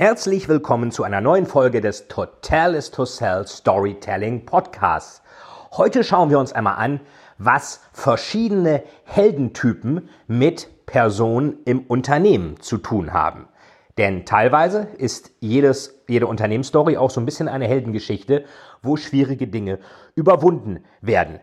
Herzlich willkommen zu einer neuen Folge des Total is to Sell Storytelling Podcasts. Heute schauen wir uns einmal an, was verschiedene Heldentypen mit Personen im Unternehmen zu tun haben. Denn teilweise ist jedes, jede Unternehmensstory auch so ein bisschen eine Heldengeschichte, wo schwierige Dinge überwunden werden.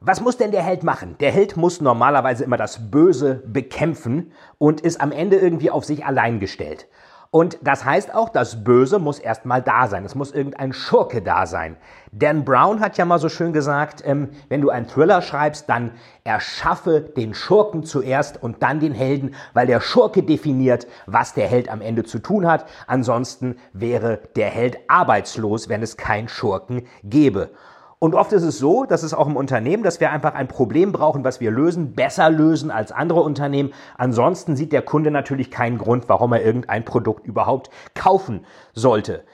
Was muss denn der Held machen? Der Held muss normalerweise immer das Böse bekämpfen und ist am Ende irgendwie auf sich allein gestellt. Und das heißt auch, das Böse muss erstmal da sein. Es muss irgendein Schurke da sein. Dan Brown hat ja mal so schön gesagt, ähm, wenn du einen Thriller schreibst, dann erschaffe den Schurken zuerst und dann den Helden, weil der Schurke definiert, was der Held am Ende zu tun hat. Ansonsten wäre der Held arbeitslos, wenn es keinen Schurken gäbe. Und oft ist es so, dass es auch im Unternehmen, dass wir einfach ein Problem brauchen, was wir lösen, besser lösen als andere Unternehmen. Ansonsten sieht der Kunde natürlich keinen Grund, warum er irgendein Produkt überhaupt kaufen sollte.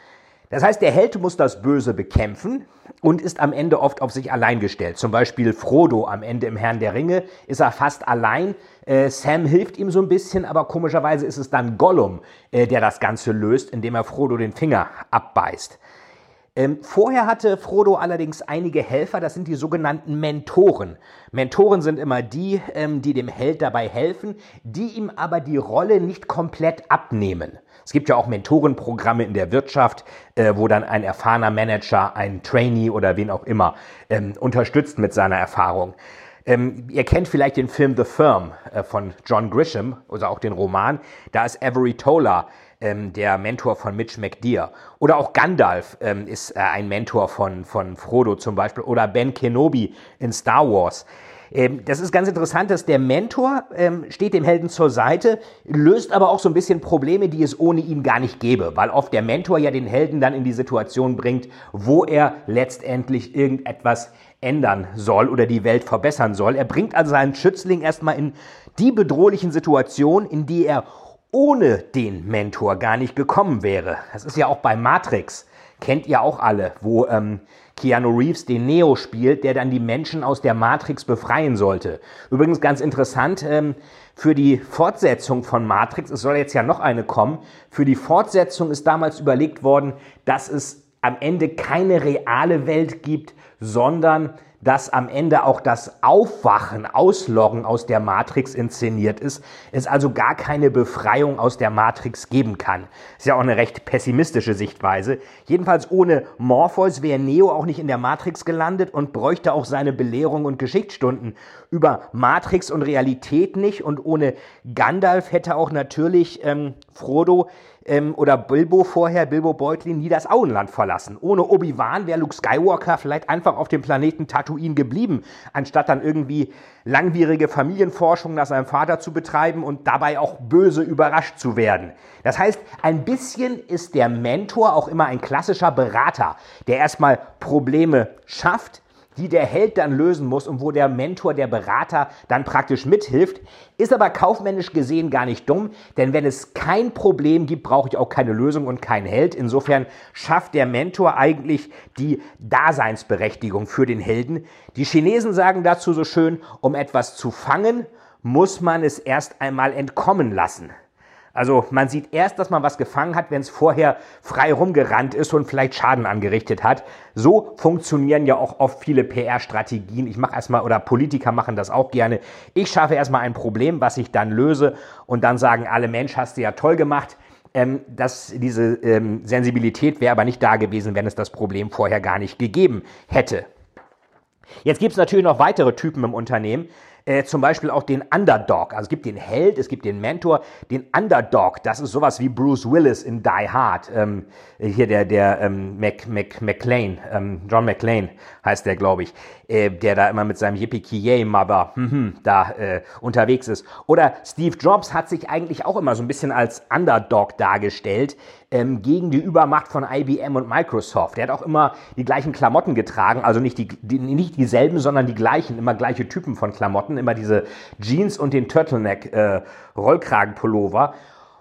Das heißt, der Held muss das Böse bekämpfen und ist am Ende oft auf sich allein gestellt. Zum Beispiel Frodo am Ende im Herrn der Ringe ist er fast allein. Äh, Sam hilft ihm so ein bisschen, aber komischerweise ist es dann Gollum, äh, der das Ganze löst, indem er Frodo den Finger abbeißt. Ähm, vorher hatte Frodo allerdings einige Helfer, das sind die sogenannten Mentoren. Mentoren sind immer die, ähm, die dem Held dabei helfen, die ihm aber die Rolle nicht komplett abnehmen. Es gibt ja auch Mentorenprogramme in der Wirtschaft, äh, wo dann ein erfahrener Manager, ein Trainee oder wen auch immer ähm, unterstützt mit seiner Erfahrung. Ähm, ihr kennt vielleicht den Film The Firm äh, von John Grisham oder auch den Roman. Da ist Avery Tola ähm, der Mentor von Mitch McDear. Oder auch Gandalf ähm, ist äh, ein Mentor von, von Frodo zum Beispiel. Oder Ben Kenobi in Star Wars. Ähm, das ist ganz interessant, dass der Mentor ähm, steht dem Helden zur Seite, löst aber auch so ein bisschen Probleme, die es ohne ihn gar nicht gäbe, weil oft der Mentor ja den Helden dann in die Situation bringt, wo er letztendlich irgendetwas ändern soll oder die Welt verbessern soll. Er bringt also seinen Schützling erstmal in die bedrohlichen Situationen, in die er ohne den Mentor gar nicht gekommen wäre. Das ist ja auch bei Matrix, kennt ihr auch alle, wo ähm, Keanu Reeves den Neo spielt, der dann die Menschen aus der Matrix befreien sollte. Übrigens ganz interessant, ähm, für die Fortsetzung von Matrix, es soll jetzt ja noch eine kommen, für die Fortsetzung ist damals überlegt worden, dass es am Ende keine reale Welt gibt, sondern dass am Ende auch das Aufwachen, Ausloggen aus der Matrix inszeniert ist, es also gar keine Befreiung aus der Matrix geben kann. Ist ja auch eine recht pessimistische Sichtweise. Jedenfalls ohne Morpheus wäre Neo auch nicht in der Matrix gelandet und bräuchte auch seine Belehrung und Geschichtsstunden über Matrix und Realität nicht. Und ohne Gandalf hätte auch natürlich ähm, Frodo ähm, oder Bilbo vorher, Bilbo Beutlin, nie das Auenland verlassen. Ohne Obi-Wan wäre Luke Skywalker vielleicht einfach auf dem Planeten Tatooine geblieben, anstatt dann irgendwie langwierige Familienforschung nach seinem Vater zu betreiben und dabei auch böse überrascht zu werden. Das heißt, ein bisschen ist der Mentor auch immer ein klassischer Berater, der erstmal Probleme schafft, die der Held dann lösen muss und wo der Mentor, der Berater dann praktisch mithilft, ist aber kaufmännisch gesehen gar nicht dumm, denn wenn es kein Problem gibt, brauche ich auch keine Lösung und keinen Held. Insofern schafft der Mentor eigentlich die Daseinsberechtigung für den Helden. Die Chinesen sagen dazu so schön, um etwas zu fangen, muss man es erst einmal entkommen lassen. Also man sieht erst, dass man was gefangen hat, wenn es vorher frei rumgerannt ist und vielleicht Schaden angerichtet hat. So funktionieren ja auch oft viele PR-Strategien. Ich mache erstmal, oder Politiker machen das auch gerne. Ich schaffe erstmal ein Problem, was ich dann löse und dann sagen alle, Mensch, hast du ja toll gemacht. Ähm, dass diese ähm, Sensibilität wäre aber nicht da gewesen, wenn es das Problem vorher gar nicht gegeben hätte. Jetzt gibt es natürlich noch weitere Typen im Unternehmen. Äh, zum Beispiel auch den Underdog. Also es gibt den Held, es gibt den Mentor, den Underdog. Das ist sowas wie Bruce Willis in Die Hard. Ähm, hier der, der ähm, Mac, Mac, McLean, ähm, John McLean heißt der, glaube ich, äh, der da immer mit seinem Yippie-Ki-Yay-Mother hm, hm, da äh, unterwegs ist. Oder Steve Jobs hat sich eigentlich auch immer so ein bisschen als Underdog dargestellt ähm, gegen die Übermacht von IBM und Microsoft. Der hat auch immer die gleichen Klamotten getragen, also nicht, die, die, nicht dieselben, sondern die gleichen, immer gleiche Typen von Klamotten, immer diese Jeans und den Turtleneck äh.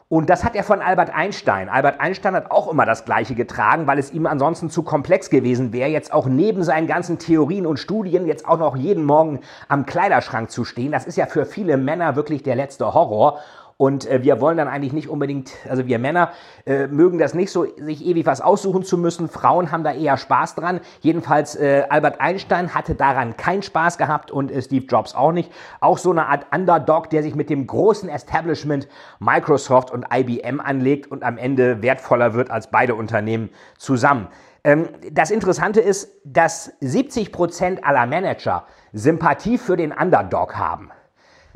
Und das hat er von Albert Einstein. Albert Einstein hat auch immer das Gleiche getragen, weil es ihm ansonsten zu komplex gewesen wäre, jetzt auch neben seinen ganzen Theorien und Studien jetzt auch noch jeden Morgen am Kleiderschrank zu stehen. Das ist ja für viele Männer wirklich der letzte Horror. Und äh, wir wollen dann eigentlich nicht unbedingt, also wir Männer äh, mögen das nicht so, sich ewig was aussuchen zu müssen. Frauen haben da eher Spaß dran. Jedenfalls äh, Albert Einstein hatte daran keinen Spaß gehabt und äh, Steve Jobs auch nicht. Auch so eine Art Underdog, der sich mit dem großen Establishment Microsoft und IBM anlegt und am Ende wertvoller wird als beide Unternehmen zusammen. Ähm, das Interessante ist, dass 70 Prozent aller Manager Sympathie für den Underdog haben.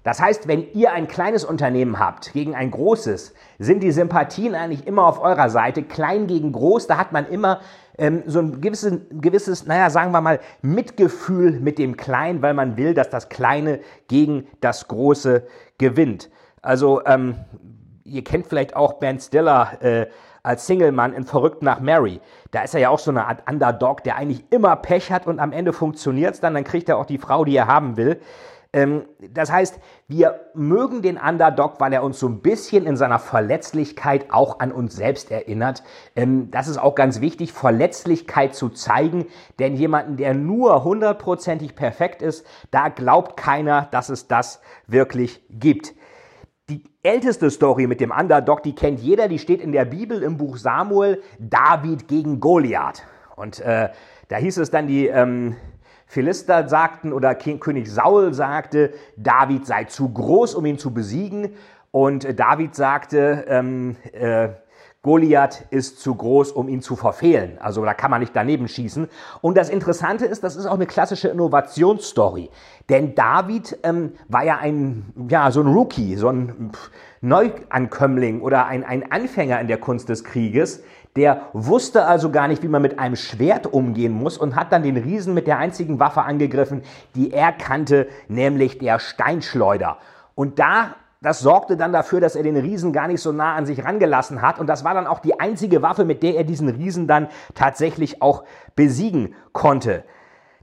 Das heißt, wenn ihr ein kleines Unternehmen habt gegen ein großes, sind die Sympathien eigentlich immer auf eurer Seite. Klein gegen groß, da hat man immer ähm, so ein gewisses, gewisses, naja, sagen wir mal, Mitgefühl mit dem Kleinen, weil man will, dass das Kleine gegen das Große gewinnt. Also, ähm, ihr kennt vielleicht auch Ben Stiller äh, als Single-Mann in Verrückt nach Mary. Da ist er ja auch so eine Art Underdog, der eigentlich immer Pech hat und am Ende funktioniert es dann, dann kriegt er auch die Frau, die er haben will. Ähm, das heißt, wir mögen den Underdog, weil er uns so ein bisschen in seiner Verletzlichkeit auch an uns selbst erinnert. Ähm, das ist auch ganz wichtig, Verletzlichkeit zu zeigen, denn jemanden, der nur hundertprozentig perfekt ist, da glaubt keiner, dass es das wirklich gibt. Die älteste Story mit dem Underdog, die kennt jeder, die steht in der Bibel im Buch Samuel, David gegen Goliath. Und äh, da hieß es dann, die, ähm, Philister sagten oder König Saul sagte, David sei zu groß, um ihn zu besiegen. Und David sagte, ähm, äh, Goliath ist zu groß, um ihn zu verfehlen. Also da kann man nicht daneben schießen. Und das Interessante ist, das ist auch eine klassische Innovationsstory. Denn David ähm, war ja ein, ja, so ein Rookie, so ein Neuankömmling oder ein, ein Anfänger in der Kunst des Krieges, der wusste also gar nicht, wie man mit einem Schwert umgehen muss und hat dann den Riesen mit der einzigen Waffe angegriffen, die er kannte, nämlich der Steinschleuder. Und da das sorgte dann dafür, dass er den Riesen gar nicht so nah an sich rangelassen hat. Und das war dann auch die einzige Waffe, mit der er diesen Riesen dann tatsächlich auch besiegen konnte.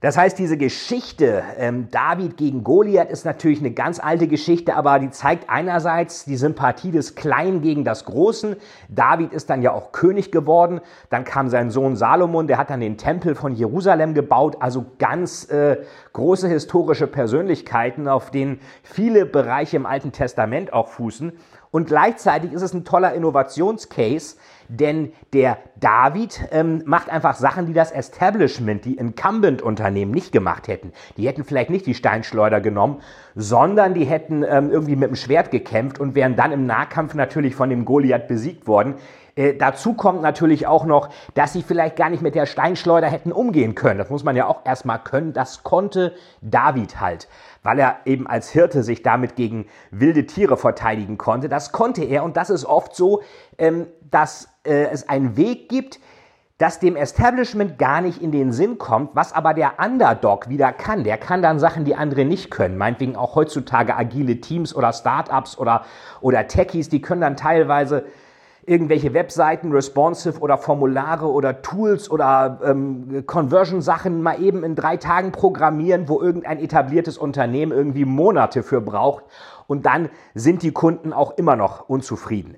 Das heißt, diese Geschichte ähm, David gegen Goliath ist natürlich eine ganz alte Geschichte, aber die zeigt einerseits die Sympathie des Kleinen gegen das Großen. David ist dann ja auch König geworden. Dann kam sein Sohn Salomon, der hat dann den Tempel von Jerusalem gebaut. Also ganz äh, große historische Persönlichkeiten, auf denen viele Bereiche im Alten Testament auch fußen. Und gleichzeitig ist es ein toller Innovationscase, denn der David ähm, macht einfach Sachen, die das Establishment, die Incumbent-Unternehmen nicht gemacht hätten. Die hätten vielleicht nicht die Steinschleuder genommen, sondern die hätten ähm, irgendwie mit dem Schwert gekämpft und wären dann im Nahkampf natürlich von dem Goliath besiegt worden. Äh, dazu kommt natürlich auch noch, dass sie vielleicht gar nicht mit der Steinschleuder hätten umgehen können. Das muss man ja auch erstmal können. Das konnte David halt, weil er eben als Hirte sich damit gegen wilde Tiere verteidigen konnte. Das konnte er und das ist oft so, ähm, dass äh, es einen Weg gibt, das dem Establishment gar nicht in den Sinn kommt, was aber der Underdog wieder kann. Der kann dann Sachen, die andere nicht können. Meinetwegen auch heutzutage agile Teams oder Startups oder, oder Techies, die können dann teilweise irgendwelche Webseiten, responsive oder Formulare oder Tools oder ähm, Conversion-Sachen mal eben in drei Tagen programmieren, wo irgendein etabliertes Unternehmen irgendwie Monate für braucht. Und dann sind die Kunden auch immer noch unzufrieden.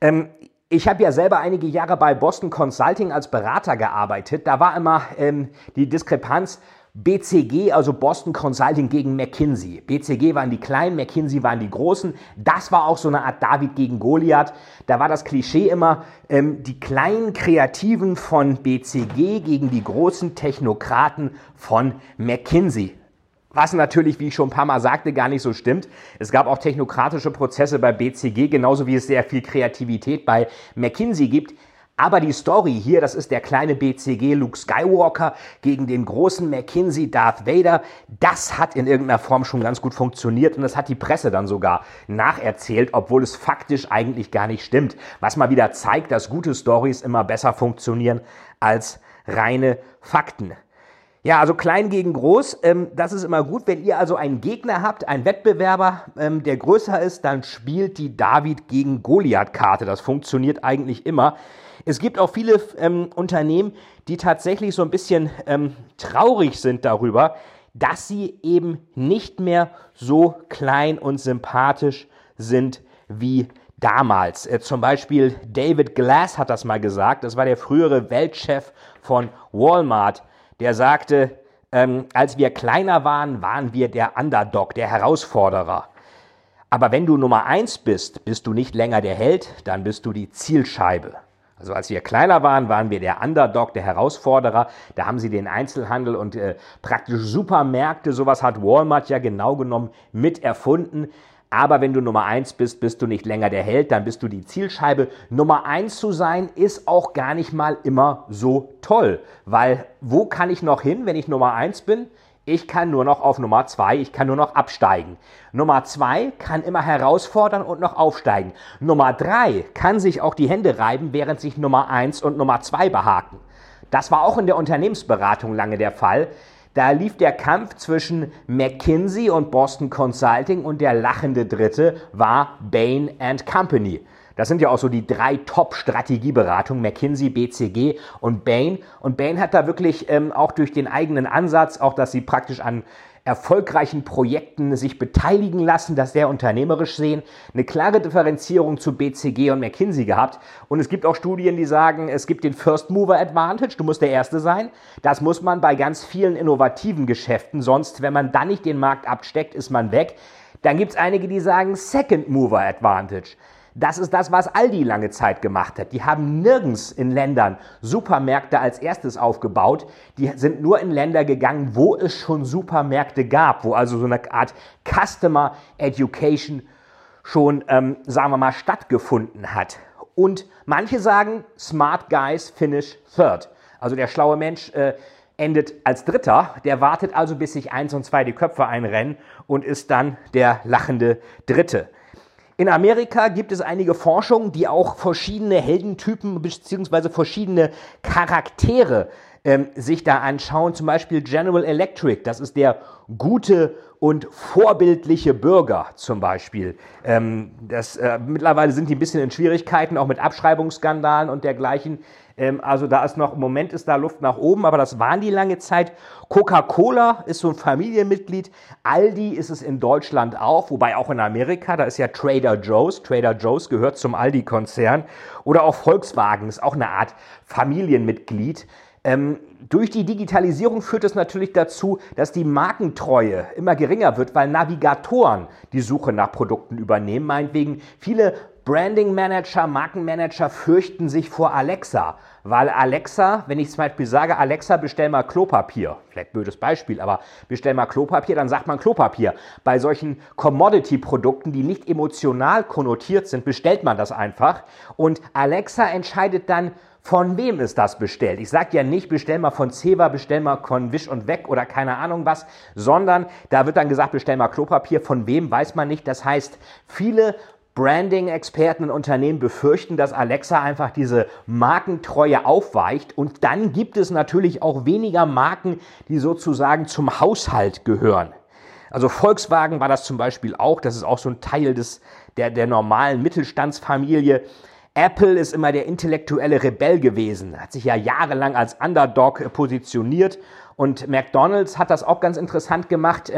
Ähm, ich habe ja selber einige Jahre bei Boston Consulting als Berater gearbeitet. Da war immer ähm, die Diskrepanz BCG, also Boston Consulting gegen McKinsey. BCG waren die Kleinen, McKinsey waren die Großen. Das war auch so eine Art David gegen Goliath. Da war das Klischee immer, ähm, die kleinen Kreativen von BCG gegen die großen Technokraten von McKinsey. Was natürlich, wie ich schon ein paar Mal sagte, gar nicht so stimmt. Es gab auch technokratische Prozesse bei BCG, genauso wie es sehr viel Kreativität bei McKinsey gibt. Aber die Story hier, das ist der kleine BCG Luke Skywalker gegen den großen McKinsey Darth Vader. Das hat in irgendeiner Form schon ganz gut funktioniert und das hat die Presse dann sogar nacherzählt, obwohl es faktisch eigentlich gar nicht stimmt. Was mal wieder zeigt, dass gute Stories immer besser funktionieren als reine Fakten. Ja, also klein gegen groß, ähm, das ist immer gut. Wenn ihr also einen Gegner habt, einen Wettbewerber, ähm, der größer ist, dann spielt die David gegen Goliath-Karte. Das funktioniert eigentlich immer. Es gibt auch viele ähm, Unternehmen, die tatsächlich so ein bisschen ähm, traurig sind darüber, dass sie eben nicht mehr so klein und sympathisch sind wie damals. Äh, zum Beispiel David Glass hat das mal gesagt. Das war der frühere Weltchef von Walmart. Der sagte, ähm, als wir kleiner waren, waren wir der Underdog, der Herausforderer. Aber wenn du Nummer eins bist, bist du nicht länger der Held, dann bist du die Zielscheibe. Also als wir kleiner waren, waren wir der Underdog, der Herausforderer. Da haben sie den Einzelhandel und äh, praktisch Supermärkte, sowas hat Walmart ja genau genommen mit erfunden. Aber wenn du Nummer eins bist, bist du nicht länger der Held, dann bist du die Zielscheibe. Nummer eins zu sein ist auch gar nicht mal immer so toll, weil wo kann ich noch hin, wenn ich Nummer eins bin? Ich kann nur noch auf Nummer zwei, ich kann nur noch absteigen. Nummer zwei kann immer herausfordern und noch aufsteigen. Nummer drei kann sich auch die Hände reiben, während sich Nummer eins und Nummer zwei behaken. Das war auch in der Unternehmensberatung lange der Fall. Da lief der Kampf zwischen McKinsey und Boston Consulting und der lachende Dritte war Bain Company. Das sind ja auch so die drei Top-Strategieberatungen, McKinsey, BCG und Bain. Und Bain hat da wirklich ähm, auch durch den eigenen Ansatz, auch dass sie praktisch an erfolgreichen Projekten sich beteiligen lassen, das sehr unternehmerisch sehen, eine klare Differenzierung zu BCG und McKinsey gehabt. Und es gibt auch Studien, die sagen, es gibt den First Mover Advantage, du musst der Erste sein. Das muss man bei ganz vielen innovativen Geschäften, sonst, wenn man dann nicht den Markt absteckt, ist man weg. Dann gibt es einige, die sagen Second Mover Advantage. Das ist das, was Aldi lange Zeit gemacht hat. Die haben nirgends in Ländern Supermärkte als erstes aufgebaut. Die sind nur in Länder gegangen, wo es schon Supermärkte gab, wo also so eine Art Customer Education schon, ähm, sagen wir mal, stattgefunden hat. Und manche sagen, Smart Guys finish third. Also der schlaue Mensch äh, endet als Dritter. Der wartet also, bis sich eins und zwei die Köpfe einrennen und ist dann der lachende Dritte. In Amerika gibt es einige Forschungen, die auch verschiedene Heldentypen bzw. verschiedene Charaktere ähm, sich da anschauen. Zum Beispiel General Electric, das ist der gute und vorbildliche Bürger zum Beispiel. Ähm, das, äh, mittlerweile sind die ein bisschen in Schwierigkeiten, auch mit Abschreibungsskandalen und dergleichen. Ähm, also da ist noch, im Moment ist da Luft nach oben, aber das waren die lange Zeit. Coca-Cola ist so ein Familienmitglied. Aldi ist es in Deutschland auch, wobei auch in Amerika, da ist ja Trader Joe's. Trader Joe's gehört zum Aldi-Konzern. Oder auch Volkswagen ist auch eine Art Familienmitglied. Ähm, durch die Digitalisierung führt es natürlich dazu, dass die Markentreue immer geringer wird, weil Navigatoren die Suche nach Produkten übernehmen. Meinetwegen viele Branding Manager, Markenmanager fürchten sich vor Alexa, weil Alexa, wenn ich zum Beispiel sage, Alexa, bestell mal Klopapier, vielleicht blödes Beispiel, aber bestell mal Klopapier, dann sagt man Klopapier. Bei solchen Commodity-Produkten, die nicht emotional konnotiert sind, bestellt man das einfach und Alexa entscheidet dann, von wem ist das bestellt? Ich sage ja nicht, bestell mal von Ceva, bestell mal von Wisch und Weg oder keine Ahnung was, sondern da wird dann gesagt, bestell mal Klopapier. Von wem weiß man nicht. Das heißt, viele Branding-Experten und Unternehmen befürchten, dass Alexa einfach diese Markentreue aufweicht. Und dann gibt es natürlich auch weniger Marken, die sozusagen zum Haushalt gehören. Also Volkswagen war das zum Beispiel auch. Das ist auch so ein Teil des, der, der normalen Mittelstandsfamilie. Apple ist immer der intellektuelle Rebell gewesen, hat sich ja jahrelang als Underdog positioniert und McDonald's hat das auch ganz interessant gemacht.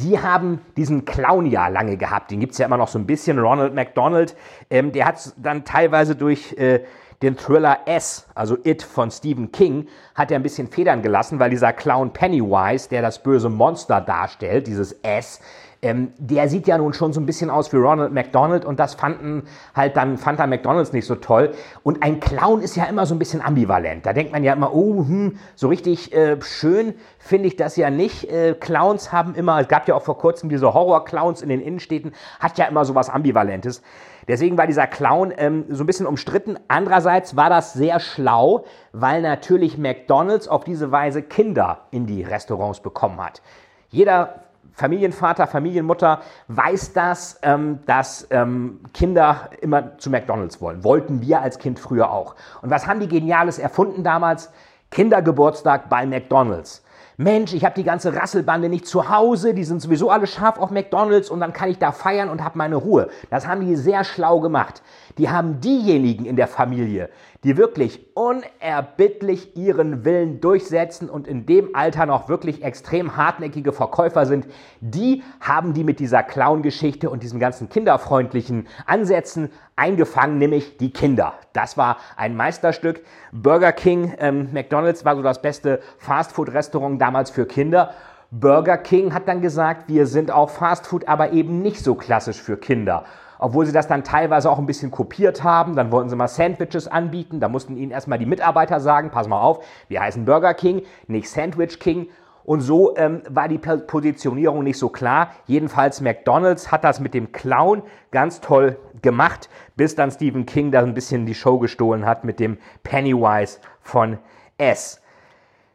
Die haben diesen Clown ja lange gehabt, den gibt's ja immer noch so ein bisschen, Ronald McDonald. Ähm, der hat dann teilweise durch äh, den Thriller S, also It von Stephen King, hat er ein bisschen Federn gelassen, weil dieser Clown Pennywise, der das böse Monster darstellt, dieses S, ähm, der sieht ja nun schon so ein bisschen aus wie Ronald McDonald und das fanden halt dann, fand dann McDonalds nicht so toll. Und ein Clown ist ja immer so ein bisschen ambivalent. Da denkt man ja immer, oh, hm, so richtig äh, schön finde ich das ja nicht. Äh, Clowns haben immer, es gab ja auch vor kurzem diese Horror-Clowns in den Innenstädten, hat ja immer so was Ambivalentes. Deswegen war dieser Clown ähm, so ein bisschen umstritten. Andererseits war das sehr schlau, weil natürlich McDonald's auf diese Weise Kinder in die Restaurants bekommen hat. Jeder Familienvater, Familienmutter weiß das, ähm, dass ähm, Kinder immer zu McDonald's wollen. Wollten wir als Kind früher auch. Und was haben die Geniales erfunden damals? Kindergeburtstag bei McDonald's. Mensch, ich habe die ganze Rasselbande nicht zu Hause, die sind sowieso alle scharf auf McDonald's und dann kann ich da feiern und habe meine Ruhe. Das haben die sehr schlau gemacht. Die haben diejenigen in der Familie, die wirklich unerbittlich ihren Willen durchsetzen und in dem Alter noch wirklich extrem hartnäckige Verkäufer sind, die haben die mit dieser Clown-Geschichte und diesen ganzen kinderfreundlichen Ansätzen eingefangen, nämlich die Kinder. Das war ein Meisterstück. Burger King, ähm, McDonald's war so das beste Fastfood-Restaurant damals für Kinder. Burger King hat dann gesagt, wir sind auch Fastfood, aber eben nicht so klassisch für Kinder obwohl sie das dann teilweise auch ein bisschen kopiert haben. Dann wollten sie mal Sandwiches anbieten. Da mussten ihnen erstmal die Mitarbeiter sagen, pass mal auf, wir heißen Burger King, nicht Sandwich King. Und so ähm, war die Positionierung nicht so klar. Jedenfalls McDonald's hat das mit dem Clown ganz toll gemacht, bis dann Stephen King da ein bisschen die Show gestohlen hat mit dem Pennywise von S.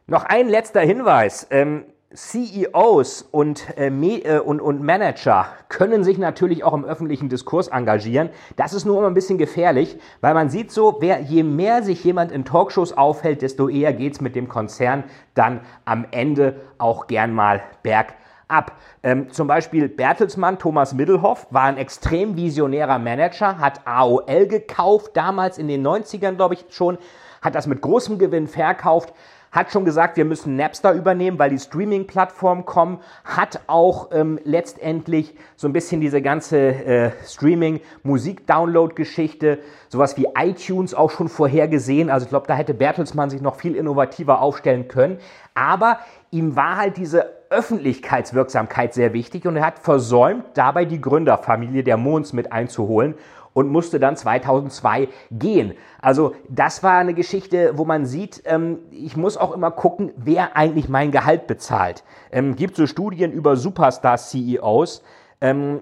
Noch ein letzter Hinweis. Ähm, CEOs und, äh, äh, und, und Manager können sich natürlich auch im öffentlichen Diskurs engagieren. Das ist nur immer ein bisschen gefährlich, weil man sieht so, wer, je mehr sich jemand in Talkshows aufhält, desto eher geht's mit dem Konzern dann am Ende auch gern mal bergab. Ähm, zum Beispiel Bertelsmann, Thomas Middelhoff, war ein extrem visionärer Manager, hat AOL gekauft, damals in den 90ern, glaube ich schon, hat das mit großem Gewinn verkauft, hat schon gesagt, wir müssen Napster übernehmen, weil die Streaming-Plattformen kommen, hat auch ähm, letztendlich so ein bisschen diese ganze äh, Streaming-Musik-Download-Geschichte, sowas wie iTunes auch schon vorhergesehen. Also ich glaube, da hätte Bertelsmann sich noch viel innovativer aufstellen können. Aber ihm war halt diese Öffentlichkeitswirksamkeit sehr wichtig und er hat versäumt, dabei die Gründerfamilie der Mons mit einzuholen und musste dann 2002 gehen. Also das war eine Geschichte, wo man sieht, ähm, ich muss auch immer gucken, wer eigentlich mein Gehalt bezahlt. Ähm, gibt so Studien über Superstar-CEOs. Ähm,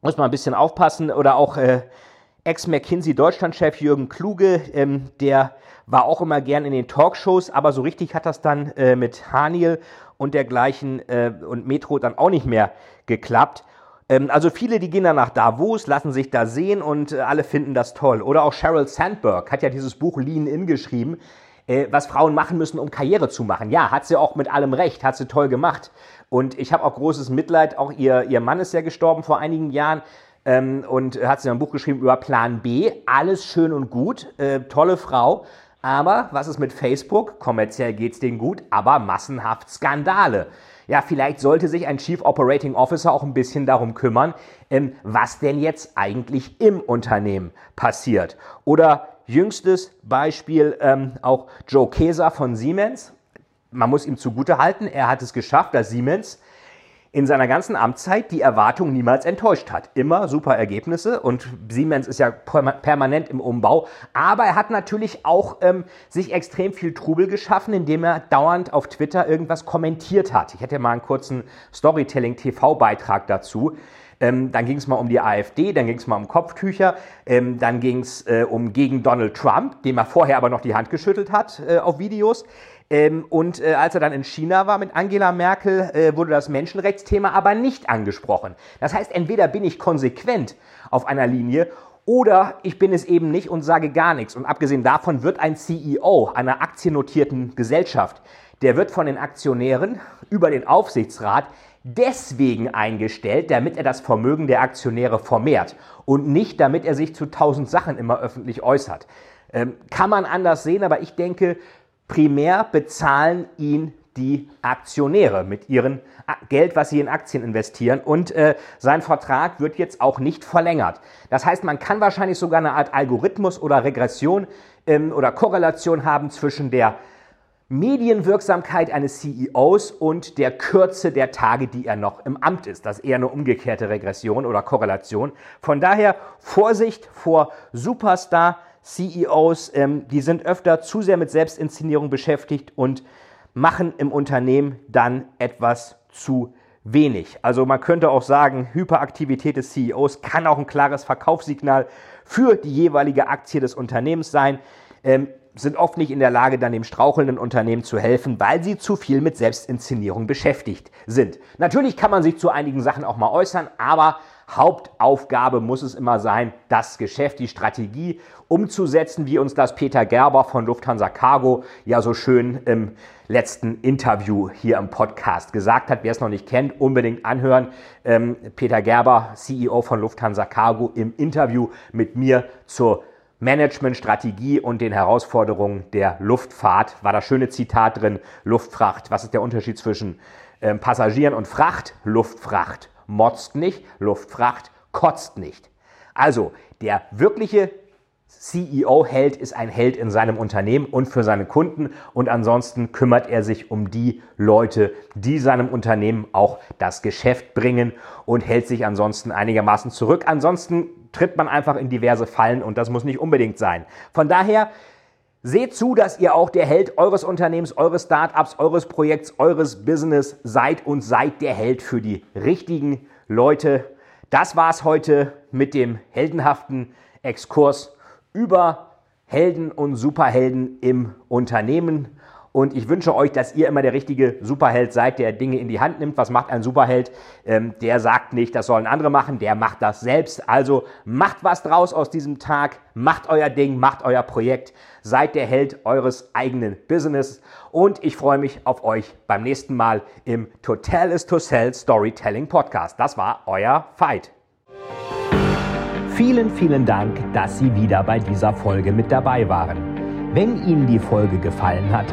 muss man ein bisschen aufpassen. Oder auch äh, Ex-McKinsey Deutschlandchef Jürgen Kluge, ähm, der war auch immer gern in den Talkshows, aber so richtig hat das dann äh, mit Haniel und dergleichen äh, und Metro dann auch nicht mehr geklappt. Ähm, also viele, die gehen dann nach Davos, lassen sich da sehen und äh, alle finden das toll. Oder auch Sheryl Sandberg hat ja dieses Buch Lean In geschrieben, äh, was Frauen machen müssen, um Karriere zu machen. Ja, hat sie auch mit allem recht, hat sie toll gemacht. Und ich habe auch großes Mitleid, auch ihr, ihr Mann ist ja gestorben vor einigen Jahren. Ähm, und hat sie ein Buch geschrieben über Plan B. Alles schön und gut, äh, tolle Frau. Aber was ist mit Facebook? Kommerziell geht's denen gut, aber massenhaft Skandale ja, vielleicht sollte sich ein Chief Operating Officer auch ein bisschen darum kümmern, ähm, was denn jetzt eigentlich im Unternehmen passiert. Oder jüngstes Beispiel ähm, auch Joe Keser von Siemens. Man muss ihm zugute halten, er hat es geschafft, dass Siemens in seiner ganzen Amtszeit die Erwartungen niemals enttäuscht hat. Immer super Ergebnisse und Siemens ist ja permanent im Umbau. Aber er hat natürlich auch ähm, sich extrem viel Trubel geschaffen, indem er dauernd auf Twitter irgendwas kommentiert hat. Ich hätte mal einen kurzen Storytelling-TV-Beitrag dazu. Ähm, dann ging es mal um die AfD, dann ging es mal um Kopftücher, ähm, dann ging es äh, um gegen Donald Trump, dem er vorher aber noch die Hand geschüttelt hat äh, auf Videos. Ähm, und äh, als er dann in China war mit Angela Merkel, äh, wurde das Menschenrechtsthema aber nicht angesprochen. Das heißt, entweder bin ich konsequent auf einer Linie oder ich bin es eben nicht und sage gar nichts. Und abgesehen davon wird ein CEO einer aktiennotierten Gesellschaft, der wird von den Aktionären über den Aufsichtsrat deswegen eingestellt, damit er das Vermögen der Aktionäre vermehrt und nicht damit er sich zu tausend Sachen immer öffentlich äußert. Ähm, kann man anders sehen, aber ich denke, primär bezahlen ihn die Aktionäre mit ihrem Geld, was sie in Aktien investieren. Und äh, sein Vertrag wird jetzt auch nicht verlängert. Das heißt, man kann wahrscheinlich sogar eine Art Algorithmus oder Regression ähm, oder Korrelation haben zwischen der Medienwirksamkeit eines CEOs und der Kürze der Tage, die er noch im Amt ist. Das ist eher eine umgekehrte Regression oder Korrelation. Von daher Vorsicht vor Superstar-CEOs. Ähm, die sind öfter zu sehr mit Selbstinszenierung beschäftigt und machen im Unternehmen dann etwas zu wenig. Also man könnte auch sagen, Hyperaktivität des CEOs kann auch ein klares Verkaufssignal für die jeweilige Aktie des Unternehmens sein. Ähm, sind oft nicht in der Lage, dann dem strauchelnden Unternehmen zu helfen, weil sie zu viel mit Selbstinszenierung beschäftigt sind. Natürlich kann man sich zu einigen Sachen auch mal äußern, aber Hauptaufgabe muss es immer sein, das Geschäft, die Strategie umzusetzen, wie uns das Peter Gerber von Lufthansa Cargo ja so schön im letzten Interview hier im Podcast gesagt hat. Wer es noch nicht kennt, unbedingt anhören. Ähm, Peter Gerber, CEO von Lufthansa Cargo, im Interview mit mir zur Managementstrategie und den Herausforderungen der Luftfahrt war das schöne Zitat drin. Luftfracht. Was ist der Unterschied zwischen ähm, Passagieren und Fracht? Luftfracht motzt nicht, Luftfracht kotzt nicht. Also der wirkliche CEO-Held ist ein Held in seinem Unternehmen und für seine Kunden und ansonsten kümmert er sich um die Leute, die seinem Unternehmen auch das Geschäft bringen und hält sich ansonsten einigermaßen zurück. Ansonsten tritt man einfach in diverse Fallen und das muss nicht unbedingt sein. Von daher Seht zu, dass ihr auch der Held eures Unternehmens, eures Startups, eures Projekts, eures Business seid und seid der Held für die richtigen Leute. Das war's heute mit dem heldenhaften Exkurs über Helden und Superhelden im Unternehmen. Und ich wünsche euch, dass ihr immer der richtige Superheld seid, der Dinge in die Hand nimmt. Was macht ein Superheld? Ähm, der sagt nicht, das sollen andere machen, der macht das selbst. Also macht was draus aus diesem Tag, macht euer Ding, macht euer Projekt, seid der Held eures eigenen Business. Und ich freue mich auf euch beim nächsten Mal im Total is to Sell Storytelling Podcast. Das war euer Fight. Vielen, vielen Dank, dass Sie wieder bei dieser Folge mit dabei waren. Wenn Ihnen die Folge gefallen hat,